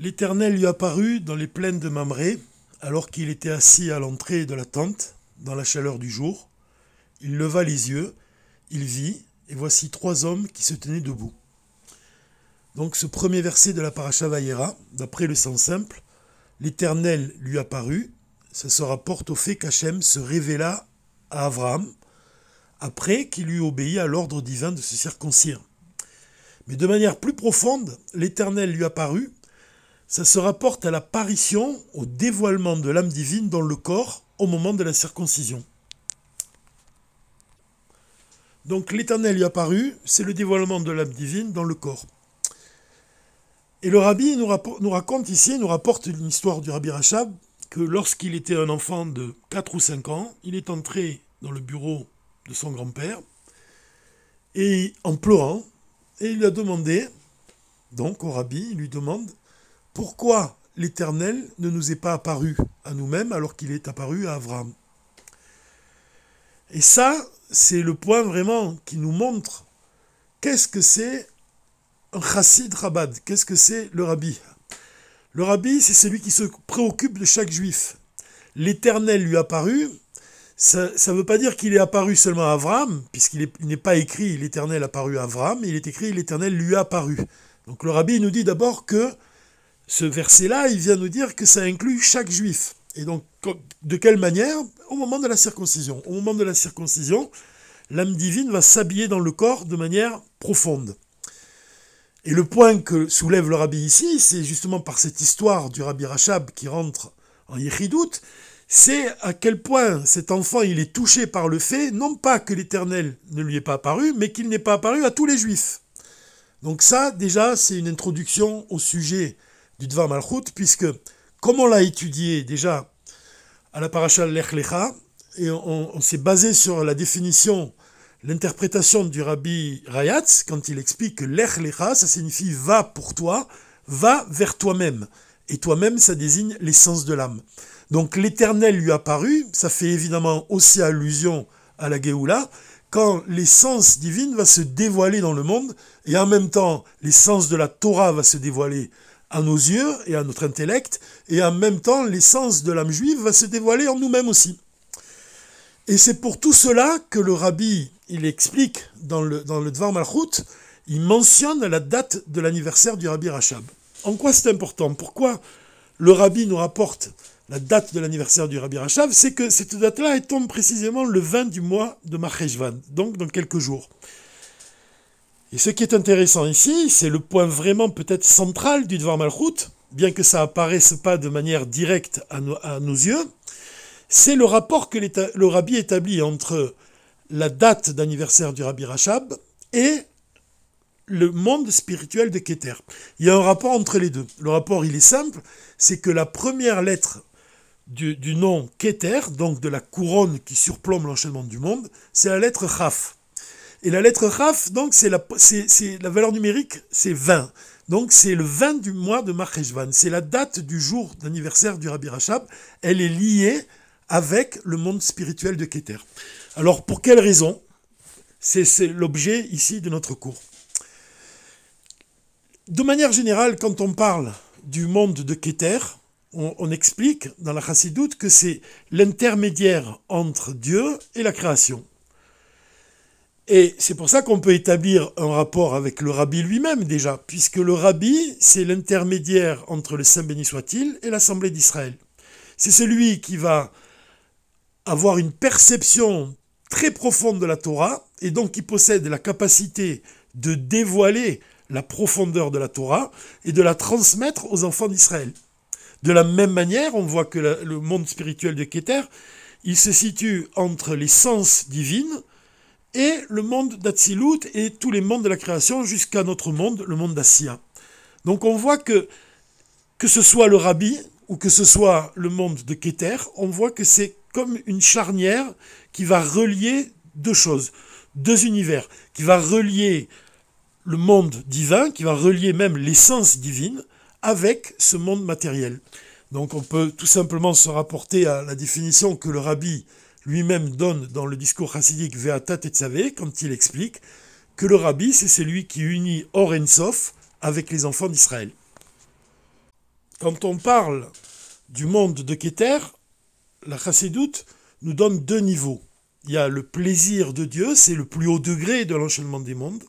L'Éternel lui apparut dans les plaines de Mamré, alors qu'il était assis à l'entrée de la tente, dans la chaleur du jour. Il leva les yeux, il vit, et voici trois hommes qui se tenaient debout. Donc ce premier verset de la paracha Vayera, d'après le sens simple, l'Éternel lui apparut, ça se rapporte au fait qu'Hachem se révéla à Abraham, après qu'il eut obéi à l'ordre divin de se circoncire. Mais de manière plus profonde, l'Éternel lui apparut ça se rapporte à l'apparition, au dévoilement de l'âme divine dans le corps au moment de la circoncision. Donc l'Éternel y apparu, c'est le dévoilement de l'âme divine dans le corps. Et le rabbi nous, raconte ici, nous rapporte une histoire du rabbi Rachab, que lorsqu'il était un enfant de 4 ou 5 ans, il est entré dans le bureau de son grand-père, et en pleurant, et il lui a demandé, donc au rabbi, il lui demande, pourquoi l'Éternel ne nous est pas apparu à nous-mêmes alors qu'il est apparu à Abraham? Et ça, c'est le point vraiment qui nous montre qu'est-ce que c'est un chassid rabad, qu'est-ce que c'est le rabbi? Le rabbi, c'est celui qui se préoccupe de chaque juif. L'Éternel lui apparu, ça ne veut pas dire qu'il est apparu seulement à Abraham, puisqu'il n'est pas écrit l'Éternel apparu à Abraham, il est écrit l'Éternel lui a apparu. Donc le rabbi nous dit d'abord que ce verset-là, il vient nous dire que ça inclut chaque juif. Et donc, de quelle manière Au moment de la circoncision. Au moment de la circoncision, l'âme divine va s'habiller dans le corps de manière profonde. Et le point que soulève le rabbi ici, c'est justement par cette histoire du rabbi Rachab qui rentre en Yechidout, c'est à quel point cet enfant il est touché par le fait, non pas que l'Éternel ne lui est pas apparu, mais qu'il n'est pas apparu à tous les juifs. Donc ça, déjà, c'est une introduction au sujet du Dvar Malchut, puisque, comme on l'a étudié déjà à la paracha Lech Lecha, et on, s'est basé sur la définition, l'interprétation du rabbi Rayatz, quand il explique que Lech Lecha, ça signifie va pour toi, va vers toi-même. Et toi-même, ça désigne l'essence de l'âme. Donc l'éternel lui apparu, ça fait évidemment aussi allusion à la Géoula, quand l'essence divine va se dévoiler dans le monde, et en même temps l'essence de la Torah va se dévoiler à nos yeux et à notre intellect, et en même temps l'essence de l'âme juive va se dévoiler en nous-mêmes aussi. Et c'est pour tout cela que le rabbi, il explique dans le, dans le Dvar Malchut, il mentionne la date de l'anniversaire du rabbi Rachab. En quoi c'est important? Pourquoi le rabbi nous rapporte la date de l'anniversaire du rabbi Rachab? C'est que cette date-là, tombe précisément le 20 du mois de Maheshvan, donc dans quelques jours. Et ce qui est intéressant ici, c'est le point vraiment peut-être central du Dvar Malchut, bien que ça apparaisse pas de manière directe à nos, yeux, c'est le rapport que le rabbi établit entre la date d'anniversaire du rabbi Rachab et le monde spirituel de Keter. Il y a un rapport entre les deux. Le rapport, il est simple, c'est que la première lettre du, nom Keter, donc de la couronne qui surplombe l'enchaînement du monde, c'est la lettre Chaf. Et la lettre Raf, donc, c'est la, valeur numérique, c'est 20. Donc, c'est le 20 du mois de Marcheshvan. C'est la date du jour d'anniversaire du Rabbi Rachab. Elle est liée avec le monde spirituel de Keter. Alors, pour quelle raison? C'est l'objet ici de notre cours. De manière générale, quand on parle du monde de Keter, on, on explique dans la Chassidoute que c'est l'intermédiaire entre Dieu et la création. Et c'est pour ça qu'on peut établir un rapport avec le rabbi lui-même déjà, puisque le rabbi, c'est l'intermédiaire entre le Saint béni soit-il et l'Assemblée d'Israël. C'est celui qui va avoir une perception très profonde de la Torah, et donc qui possède la capacité de dévoiler la profondeur de la Torah et de la transmettre aux enfants d'Israël. De la même manière, on voit que le monde spirituel de Keter, il se situe entre les sens divines, et le monde d'Atsilut et tous les mondes de la création jusqu'à notre monde, le monde d'Assia. Donc on voit que, que ce soit le rabbi ou que ce soit le monde de Keter, on voit que c'est comme une charnière qui va relier deux choses, deux univers, qui va relier le monde divin, qui va relier même l'essence divine avec ce monde matériel. Donc on peut tout simplement se rapporter à la définition que le rabbi lui-même donne dans le discours chassidique Ve'atat et quand il explique que le rabbi, c'est celui qui unit Or avec les enfants d'Israël. quand on parle du monde de Keter, la chassidoute nous donne deux niveaux. Il y a le plaisir de Dieu, c'est le plus haut degré de l'enchaînement des mondes,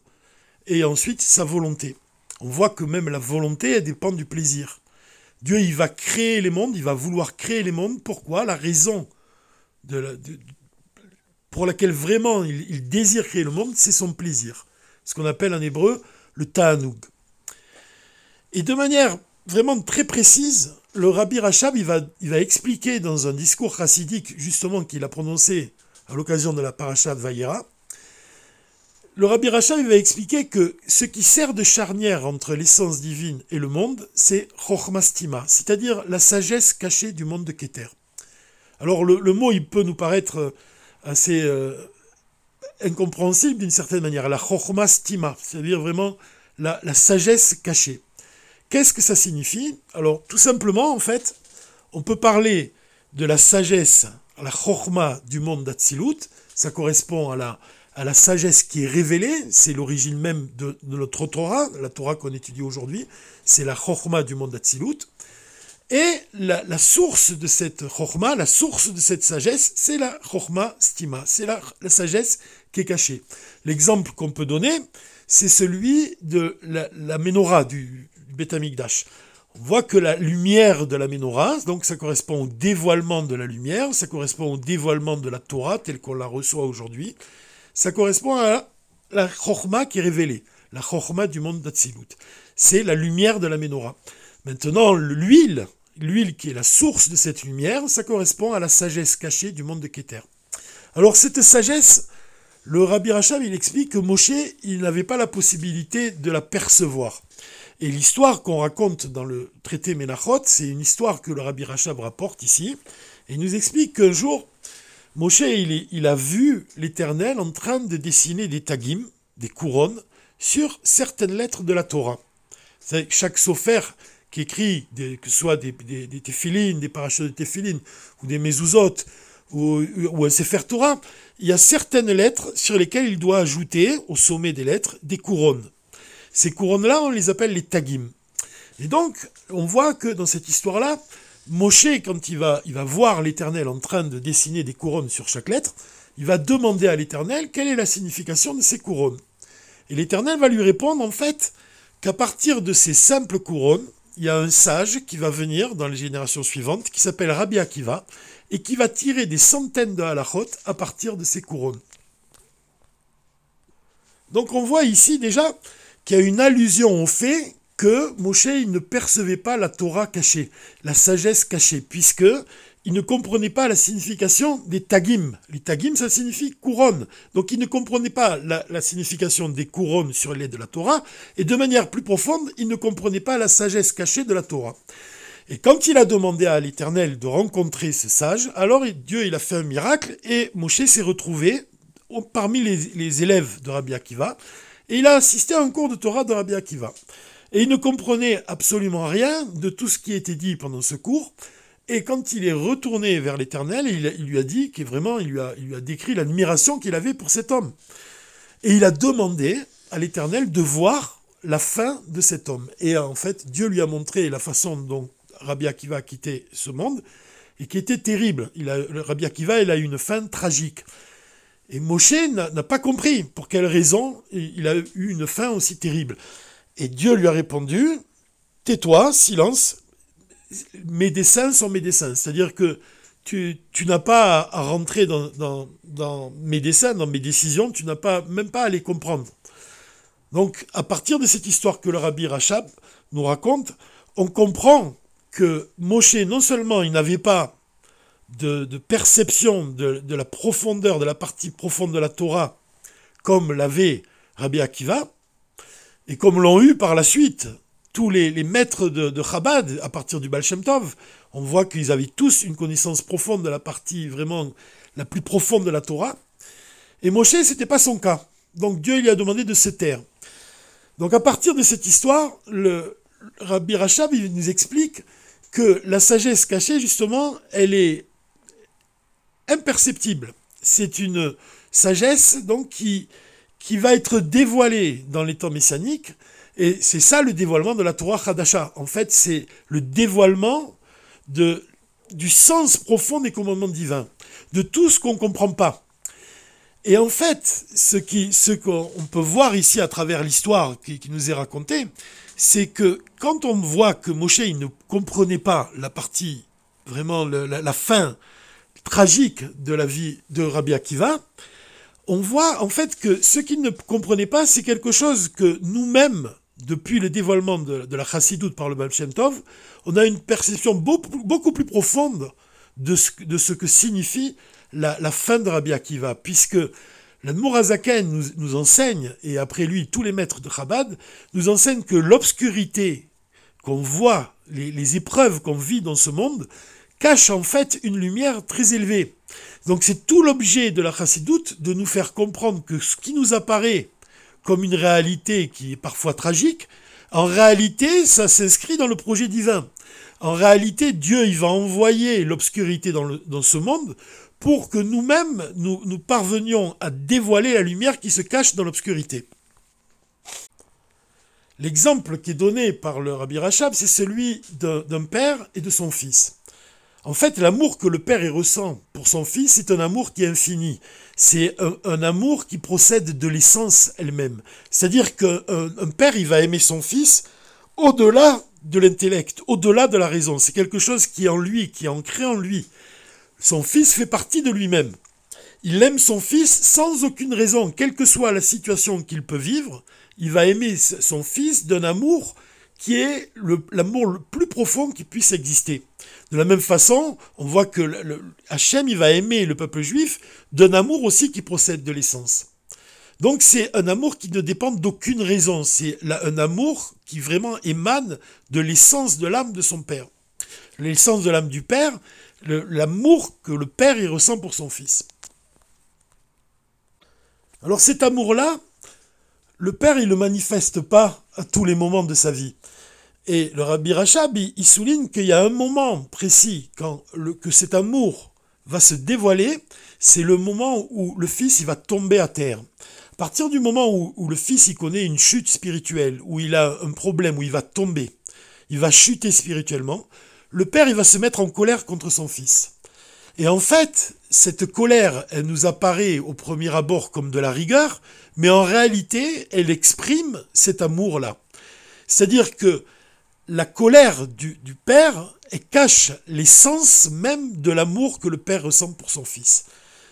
et ensuite sa volonté. On voit que même la volonté, elle dépend du plaisir. Dieu, il va créer les mondes, il va vouloir créer les mondes. Pourquoi? La raison pour laquelle vraiment il, désire créer le monde, c'est son plaisir. Ce qu'on appelle en hébreu le ta'anoug. Et de manière vraiment très précise, le Rabbi Rachab, va, expliquer dans un discours chassidique, justement, qu'il a prononcé à l'occasion de la paracha de Vayera, le Rabbi Rachab va expliquer que ce qui sert de charnière entre l'essence divine et le monde, c'est Chochmastima, c'est-à-dire la sagesse cachée du monde de Keter. Alors le, mot, il peut nous paraître assez euh, incompréhensible d'une certaine manière, la Chochmastima, c'est-à-dire vraiment la, sagesse cachée. Qu'est-ce que ça signifie? Alors tout simplement, en fait, on peut parler de la sagesse la chorma du monde d'Atsilut, ça correspond à la, à la sagesse qui est révélée, c'est l'origine même de, notre Torah, la Torah qu'on étudie aujourd'hui, c'est la chorma du monde d'Atsilut. Et la, source de cette chorma, la source de cette sagesse, c'est la chorma stima, c'est la, sagesse qui est cachée. L'exemple qu'on peut donner, c'est celui de la, la menorah du, du Betamikdash on voit que la lumière de la menorah, donc ça correspond au dévoilement de la lumière, ça correspond au dévoilement de la Torah telle qu'on la reçoit aujourd'hui, ça correspond à la chorma qui est révélée, la chorma du monde d'Atsilut. C'est la lumière de la menorah. Maintenant, l'huile, l'huile qui est la source de cette lumière, ça correspond à la sagesse cachée du monde de Keter. Alors cette sagesse, le Rabbi Rachab, il explique que Moshe, il n'avait pas la possibilité de la percevoir. Et l'histoire qu'on raconte dans le traité Menachot, c'est une histoire que le Rabbi Rachab rapporte ici, et il nous explique qu'un jour, Moshe, il, a vu l'Éternel en train de dessiner des tagim, des couronnes, sur certaines lettres de la Torah. Chaque sofer écrit, que ce soit des, des, des téphilines, des parachutes de téphilines, ou des mezuzot, ou, un sefer Torah, il y a certaines lettres sur lesquelles il doit ajouter, au sommet des lettres, des couronnes. Ces couronnes-là, on les appelle les tagim. Et donc, on voit que dans cette histoire-là, Moshe, quand il va voir l'Éternel en train de dessiner des couronnes sur chaque lettre, il va demander à l'Éternel quelle est la signification de ces couronnes. Et l'Éternel va lui répondre en fait qu'à partir de ces simples couronnes, il y a un sage qui va venir dans les générations suivantes, qui s'appelle Rabbi Akiva, et qui va tirer des centaines de halachot à partir de ces couronnes. Donc on voit ici déjà qu'il y a une allusion au fait que Moshe ne percevait pas la Torah cachée, la sagesse cachée, puisque il ne comprenait pas la signification des tagim. Les tagim, ça signifie couronne. Donc il ne comprenait pas la, signification des couronnes sur les de la Torah, et de manière plus profonde, il ne comprenait pas la sagesse cachée de la Torah. Et quand il a demandé à l'Éternel de rencontrer ce sage, alors Dieu il a fait un miracle, et Moshe s'est retrouvé parmi les, les élèves de Rabbi Akiva, et il a assisté à un cours de Torah de Rabbi Akiva. Et il ne comprenait absolument rien de tout ce qui était dit pendant ce cours. Et quand il est retourné vers l'Éternel, il, lui a dit qu'il vraiment, il lui a, décrit l'admiration qu'il avait pour cet homme. Et il a demandé à l'Éternel de voir la fin de cet homme. Et en fait, Dieu lui a montré la façon dont Rabbi Akiva a quitté ce monde, et qui était terrible. Il a, Rabbi Akiva, il a eu une fin tragique. Et Moshe n'a pas compris pour quelle raison il a eu une fin aussi terrible. Et Dieu lui a répondu, tais-toi, silence, mes dessins sont mes dessins. C'est-à-dire que tu, n'as pas à rentrer dans, dans, mes dessins, dans mes décisions, tu n'as pas, même pas à les comprendre. Donc, à partir de cette histoire que le rabbi Rachab nous raconte, on comprend que Moshe, non seulement il n'avait pas de, perception de, la profondeur, de la partie profonde de la Torah, comme l'avait Rabbi Akiva, et comme l'ont eu par la suite tous les, maîtres de, Chabad à partir du Baal Shem Tov, on voit qu'ils avaient tous une connaissance profonde de la partie vraiment la plus profonde de la Torah. Et Moshe, n'était pas son cas. Donc Dieu lui a demandé de se taire. Donc à partir de cette histoire, le Rabbi Rachab il nous explique que la sagesse cachée, justement, elle est imperceptible. C'est une sagesse donc qui, qui va être dévoilée dans les temps messianiques Et c'est ça le dévoilement de la Torah Hadasha. En fait, c'est le dévoilement de, du sens profond des commandements divins, de tout ce qu'on ne comprend pas. Et en fait, ce qu'on ce qu'on peut voir ici à travers l'histoire qui, nous est racontée, c'est que quand on voit que Moshe il ne comprenait pas la partie, vraiment la, fin tragique de la vie de Rabbi Akiva, on voit en fait que ce qu'il ne comprenait pas, c'est quelque chose que nous-mêmes, depuis le dévoilement de, la chassidoute par le Baal Tov, on a une perception beaucoup, plus profonde de ce, que signifie la, fin de Rabbi Akiva, puisque l'Admorazaken nous, nous enseigne, et après lui tous les maîtres de Chabad, nous enseignent que l'obscurité qu'on voit, les, épreuves qu'on vit dans ce monde, cache en fait une lumière très élevée. Donc c'est tout l'objet de la chassidoute de nous faire comprendre que ce qui nous apparaît comme une réalité qui est parfois tragique, en réalité, ça s'inscrit dans le projet divin. En réalité, Dieu, va envoyer l'obscurité dans, ce monde pour que nous-mêmes, nous, parvenions à dévoiler la lumière qui se cache dans l'obscurité. L'exemple qui est donné par le Rabbi Rachab, c'est celui d'un père et de son fils. En fait, l'amour que le père ressent pour son fils, c'est un amour qui est infini. C'est un, amour qui procède de l'essence elle-même. C'est-à-dire qu'un un père, il va aimer son fils au-delà de l'intellect, au-delà de la raison. C'est quelque chose qui est en lui, qui est ancré en lui. Son fils fait partie de lui-même. Il aime son fils sans aucune raison, quelle que soit la situation qu'il peut vivre. Il va aimer son fils d'un amour qui est l'amour le, plus profond qui puisse exister. De la même façon, on voit que le, Hachem, va aimer le peuple juif d'un amour aussi qui procède de l'essence. Donc c'est un amour qui ne dépend d'aucune raison, c'est un amour qui vraiment émane de l'essence de l'âme de son père. L'essence de l'âme du père, l'amour que le père ressent pour son fils. Alors cet amour-là, le père, il ne le manifeste pas à tous les moments de sa vie. Et le Rabbi Rachab, il, souligne qu'il y a un moment précis quand que cet amour va se dévoiler, c'est le moment où le fils il va tomber à terre. À partir du moment où, où, le fils il connaît une chute spirituelle, où il a un problème, où il va tomber, il va chuter spirituellement, le père, il va se mettre en colère contre son fils. Et en fait, cette colère, elle nous apparaît au premier abord comme de la rigueur, mais en réalité, elle exprime cet amour-là. C'est-à-dire que la colère du, père, elle cache l'essence même de l'amour que le père ressent pour son fils.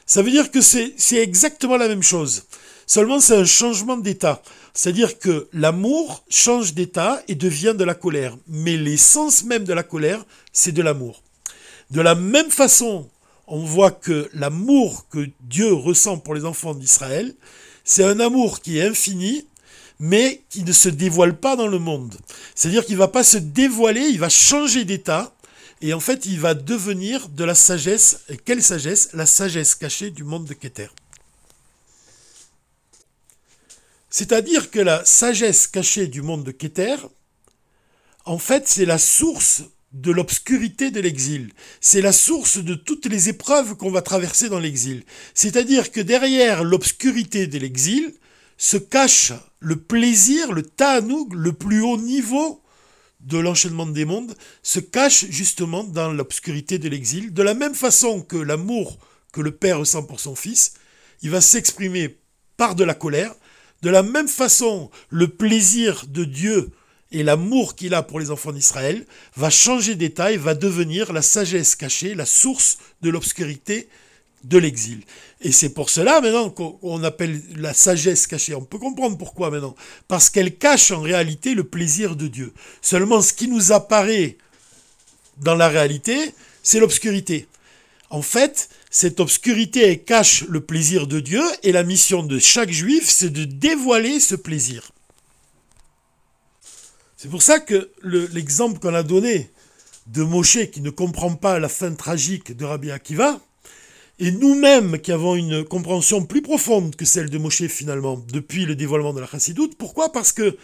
Ça veut dire que c'est exactement la même chose. Seulement, c'est un changement d'état. C'est-à-dire que l'amour change d'état et devient de la colère. Mais l'essence même de la colère, c'est de l'amour. De la même façon, on voit que l'amour que Dieu ressent pour les enfants d'Israël, c'est un amour qui est infini, mais qui ne se dévoile pas dans le monde. C'est-à-dire qu'il ne va pas se dévoiler, il va changer d'état, et en fait, il va devenir de la sagesse. Et quelle sagesse? La sagesse cachée du monde de Keter. C'est-à-dire que la sagesse cachée du monde de Keter, en fait, c'est la source de l'obscurité de l'exil. C'est la source de toutes les épreuves qu'on va traverser dans l'exil. C'est-à-dire que derrière l'obscurité de l'exil se cache le plaisir, le ta'anoug, le plus haut niveau de l'enchaînement des mondes, se cache justement dans l'obscurité de l'exil. De la même façon que l'amour que le père ressent pour son fils, il va s'exprimer par de la colère, de la même façon, le plaisir de Dieu et l'amour qu'il a pour les enfants d'Israël va changer d'état et va devenir la sagesse cachée, la source de l'obscurité de l'exil. Et c'est pour cela maintenant qu'on appelle la sagesse cachée. On peut comprendre pourquoi maintenant. Parce qu'elle cache en réalité le plaisir de Dieu. Seulement ce qui nous apparaît dans la réalité, c'est l'obscurité. En fait, cette obscurité cache le plaisir de Dieu et la mission de chaque juif, c'est de dévoiler ce plaisir. C'est pour ça que l'exemple qu'on a donné de Moshe qui ne comprend pas la fin tragique de Rabbi Akiva, et nous-mêmes qui avons une compréhension plus profonde que celle de Moshe finalement, depuis le dévoilement de la chassidoute, pourquoi? Parce que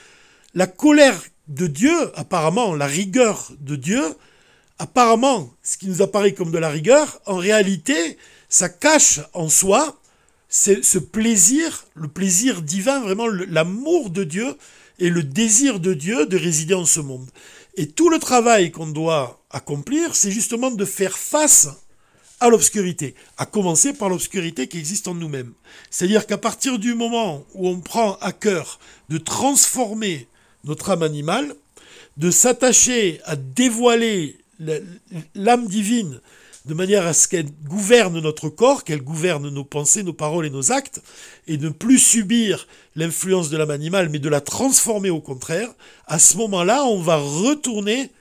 la colère de Dieu, apparemment, la rigueur de Dieu, apparemment, ce qui nous apparaît comme de la rigueur, en réalité, ça cache en soi ce plaisir, le plaisir divin, vraiment l'amour de Dieu, et le désir de Dieu de résider en ce monde. Et tout le travail qu'on doit accomplir, c'est justement de faire face à l'obscurité, à commencer par l'obscurité qui existe en nous-mêmes. C'est-à-dire qu'à partir du moment où on prend à cœur de transformer notre âme animale, de s'attacher à dévoiler l'âme divine de manière à ce qu'elle gouverne notre corps, qu'elle gouverne nos pensées, nos paroles et nos actes, et ne plus subir l'influence de l'âme animale, mais de la transformer au contraire, à ce moment-là, on va retourner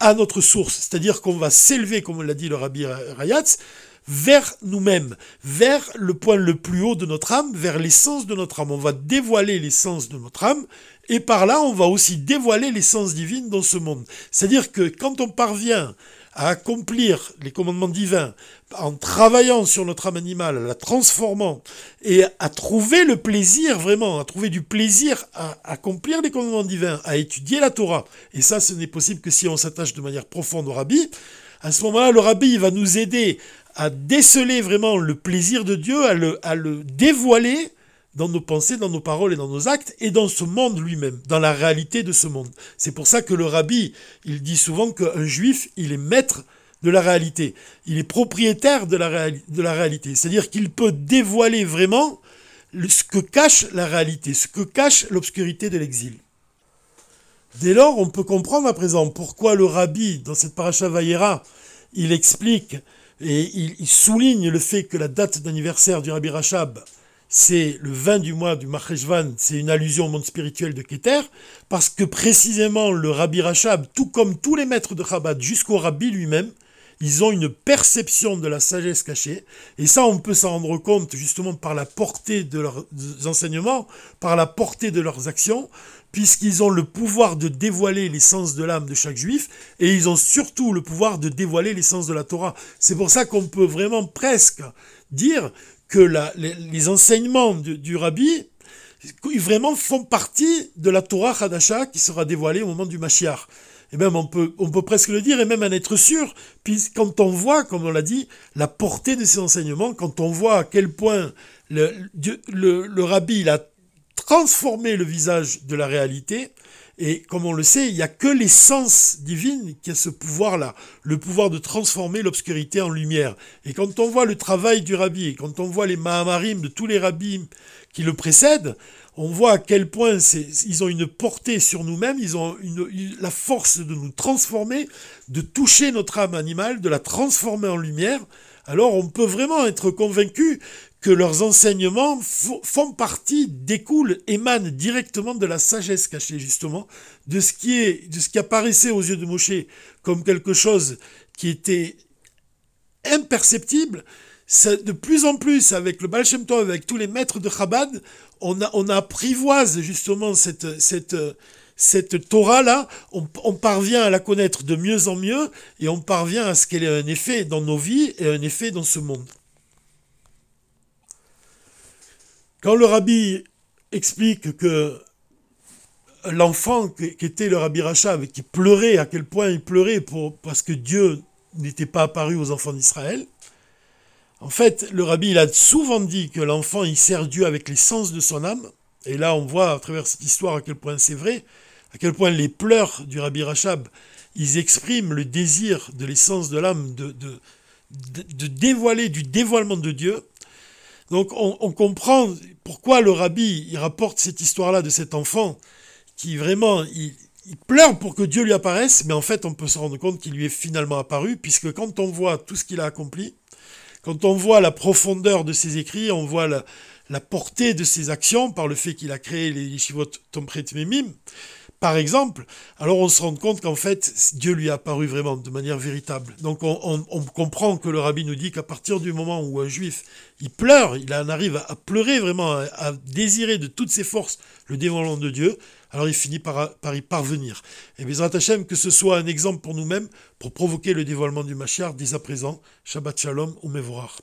à notre source, c'est-à-dire qu'on va s'élever, comme l'a dit le rabbi Rayatz, vers nous-mêmes, vers le point le plus haut de notre âme, vers l'essence de notre âme. On va dévoiler l'essence de notre âme, et par là, on va aussi dévoiler l'essence divine dans ce monde. C'est-à-dire que quand on parvient à accomplir les commandements divins en travaillant sur notre âme animale, la transformant et à trouver le plaisir vraiment, à trouver du plaisir à accomplir les commandements divins, à étudier la Torah. Et ça, ce n'est possible que si on s'attache de manière profonde au rabbi. À ce moment-là, le rabbi va nous aider à déceler vraiment le plaisir de Dieu, à le, à le dévoiler dans nos pensées, dans nos paroles et dans nos actes, et dans ce monde lui-même, dans la réalité de ce monde. C'est pour ça que le rabbi, il dit souvent qu'un juif, il est maître de la réalité. Il est propriétaire de la, réalité. C'est-à-dire qu'il peut dévoiler vraiment ce que cache la réalité, ce que cache l'obscurité de l'exil. Dès lors, on peut comprendre à présent pourquoi le rabbi, dans cette paracha Vayera, il explique et il, souligne le fait que la date d'anniversaire du rabbi Rachab, c'est le 20 du mois du Maheshvan, c'est une allusion au monde spirituel de Keter, parce que précisément le Rabbi Rachab, tout comme tous les maîtres de Chabad, jusqu'au Rabbi lui-même, ils ont une perception de la sagesse cachée, et ça on peut s'en rendre compte justement par la portée de leurs enseignements, par la portée de leurs actions, puisqu'ils ont le pouvoir de dévoiler l'essence de l'âme de chaque juif, et ils ont surtout le pouvoir de dévoiler l'essence de la Torah. C'est pour ça qu'on peut vraiment presque dire que les, enseignements du, rabbi vraiment font partie de la Torah Hadasha qui sera dévoilée au moment du Mashiach. Et même on peut, on peut presque le dire et même en être sûr, puis quand on voit, comme on l'a dit, la portée de ces enseignements, quand on voit à quel point le, le, le rabbi il a transformé le visage de la réalité, et comme on le sait, il n'y a que l'essence divine qui a ce pouvoir-là, le pouvoir de transformer l'obscurité en lumière. Et quand on voit le travail du rabbi, quand on voit les Mahamarim de tous les rabbis qui le précèdent, on voit à quel point ils ont une portée sur nous-mêmes, ils ont la force de nous transformer, de toucher notre âme animale, de la transformer en lumière. Alors on peut vraiment être convaincu que leurs enseignements font partie, découlent, émanent directement de la sagesse cachée, justement, de ce qui est, de ce qui apparaissait aux yeux de Moshe comme quelque chose qui était imperceptible. de plus en plus, avec le Baal Tov, avec tous les maîtres de Chabad, on, apprivoise justement cette, Torah-là, on, parvient à la connaître de mieux en mieux, et on parvient à ce qu'elle ait un effet dans nos vies et un effet dans ce monde. Quand le rabbi explique que l'enfant qui était le rabbi Rachav, qui pleurait, à quel point il pleurait parce que Dieu n'était pas apparu aux enfants d'Israël, en fait, le rabbi, il a souvent dit que l'enfant, il sert Dieu avec l'essence de son âme. Et là, on voit à travers cette histoire à quel point c'est vrai, à quel point les pleurs du rabbi Rachab, ils expriment le désir de l'essence de l'âme de, dévoiler, du dévoilement de Dieu. Donc on, comprend pourquoi le rabbi il rapporte cette histoire-là de cet enfant qui vraiment il, pleure pour que Dieu lui apparaisse, mais en fait on peut se rendre compte qu'il lui est finalement apparu, puisque quand on voit tout ce qu'il a accompli, quand on voit la profondeur de ses écrits, on voit la, portée de ses actions par le fait qu'il a créé les yeshivot Tompret Memim, par exemple, alors on se rend compte qu'en fait, Dieu lui est apparu vraiment de manière véritable. Donc on, comprend que le rabbi nous dit qu'à partir du moment où un juif, il pleure, il en arrive à, pleurer vraiment, à, désirer de toutes ses forces le dévoilement de Dieu, alors il finit par, y parvenir. Et bien, Hashem, que ce soit un exemple pour nous-mêmes, pour provoquer le dévoilement du Mashiach dès à présent. Shabbat Shalom ou Mevorach.